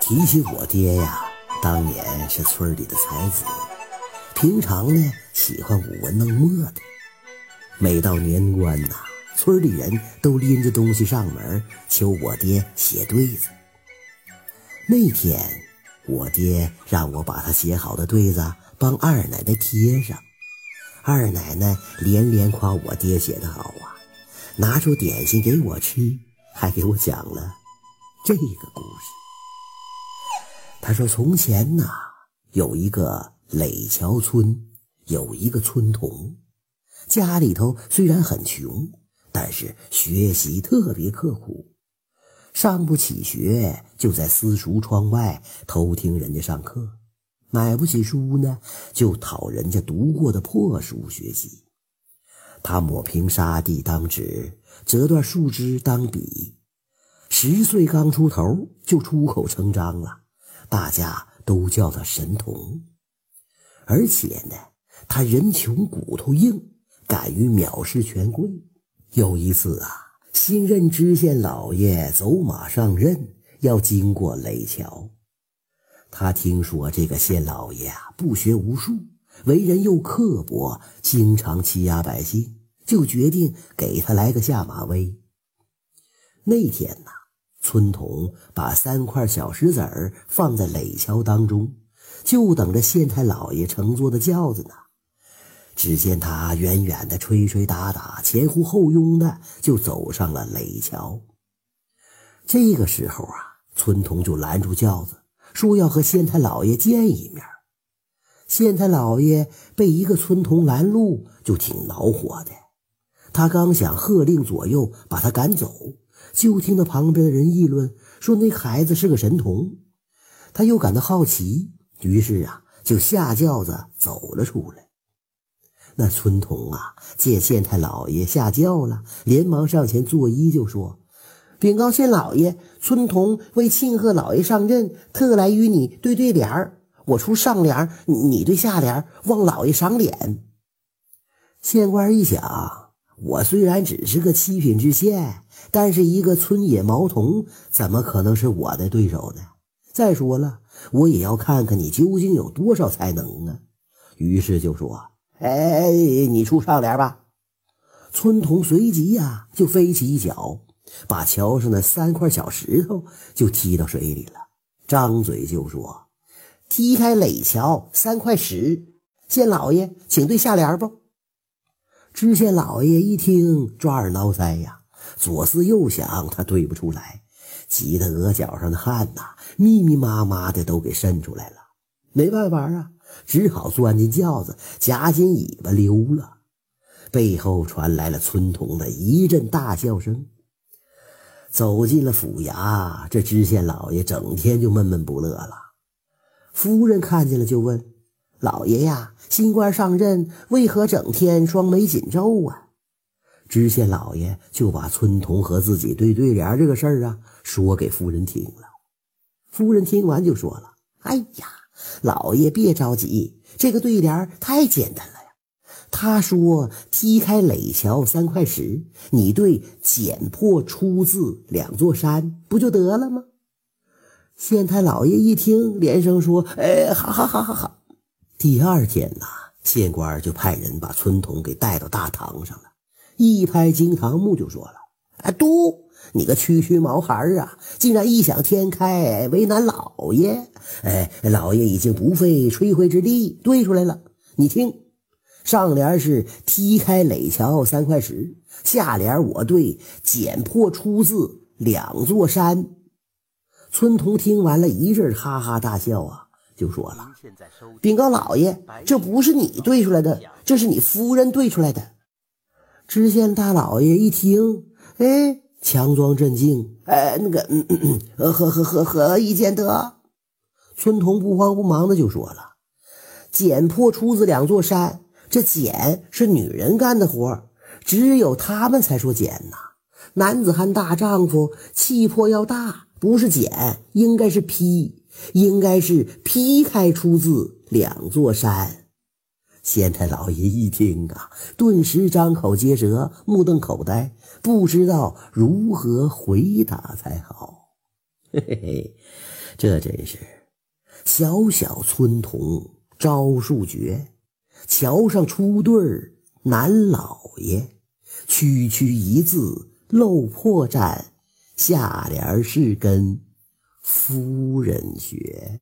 提起我爹呀，当年是村里的才子，平常呢喜欢舞文弄墨的。每到年关呐，村里人都拎着东西上门求我爹写对子。那天，我爹让我把他写好的对子帮二奶奶贴上。二奶奶连连夸我爹写的好啊，拿出点心给我吃，还给我讲了这个故事。他说：“从前呐，有一个垒桥村，有一个村童，家里头虽然很穷，但是学习特别刻苦，上不起学，就在私塾窗外偷听人家上课。”买不起书呢，就讨人家读过的破书学习。他抹平沙地当纸，折断树枝当笔。十岁刚出头就出口成章了，大家都叫他神童。而且呢，他人穷骨头硬，敢于藐视权贵。有一次啊，新任知县老爷走马上任，要经过垒桥。他听说这个县老爷啊不学无术，为人又刻薄，经常欺压百姓，就决定给他来个下马威。那天呐，村童把三块小石子儿放在垒桥当中，就等着县太老爷乘坐的轿子呢。只见他远远的吹吹打打，前呼后拥的就走上了垒桥。这个时候啊，村童就拦住轿子。说要和县太老爷见一面，县太老爷被一个村童拦路，就挺恼火的。他刚想喝令左右把他赶走，就听到旁边的人议论说那孩子是个神童。他又感到好奇，于是啊，就下轿子走了出来。那村童啊，见县太老爷下轿了，连忙上前作揖，就说。禀告县老爷，村童为庆贺老爷上任，特来与你对对联儿。我出上联，你对下联，望老爷赏脸。县官一想，我虽然只是个七品知县，但是一个村野毛童，怎么可能是我的对手呢？再说了，我也要看看你究竟有多少才能啊！于是就说：“哎，你出上联吧。”村童随即呀，就飞起一脚。把桥上的三块小石头就踢到水里了，张嘴就说：“踢开垒桥三块石。”县老爷，请对下联不？知县老爷一听，抓耳挠腮呀，左思右想，他对不出来，急得额角上的汗呐，密密麻麻的都给渗出来了。没办法啊，只好钻进轿子，夹紧尾巴溜了。背后传来了村童的一阵大笑声。走进了府衙，这知县老爷整天就闷闷不乐了。夫人看见了，就问：“老爷呀，新官上任，为何整天双眉紧皱啊？”知县老爷就把村童和自己对对联这个事儿啊说给夫人听了。夫人听完就说了：“哎呀，老爷别着急，这个对联太简单了呀。”他说：“踢开垒桥三块石，你对剪破出字两座山，不就得了吗？”县太老爷一听，连声说：“哎，好好好好好。”第二天呐，县官就派人把村童给带到大堂上了，一拍惊堂木就说了：“哎，嘟，你个区区毛孩啊，竟然异想天开，为难老爷！哎，老爷已经不费吹灰之力对出来了，你听。”上联是踢开垒桥三块石，下联我对剪破出字两座山。村童听完了一阵哈哈大笑啊，就说了：“禀告老爷，这不是你对出来的，这是你夫人对出来的。”知县大老爷一听，哎，强装镇静，哎，那个，嗯嗯嗯，何何何何以见得？村童不慌不忙的就说了：“剪破出字两座山。”这剪是女人干的活只有他们才说剪呐。男子汉大丈夫，气魄要大，不是剪，应该是劈，应该是劈开出自两座山。县太老爷一听啊，顿时张口结舌，目瞪口呆，不知道如何回答才好。嘿嘿嘿，这真是小小村童招数绝，桥上出对儿难老爷，区区一字漏破绽，下联是根。夫人学。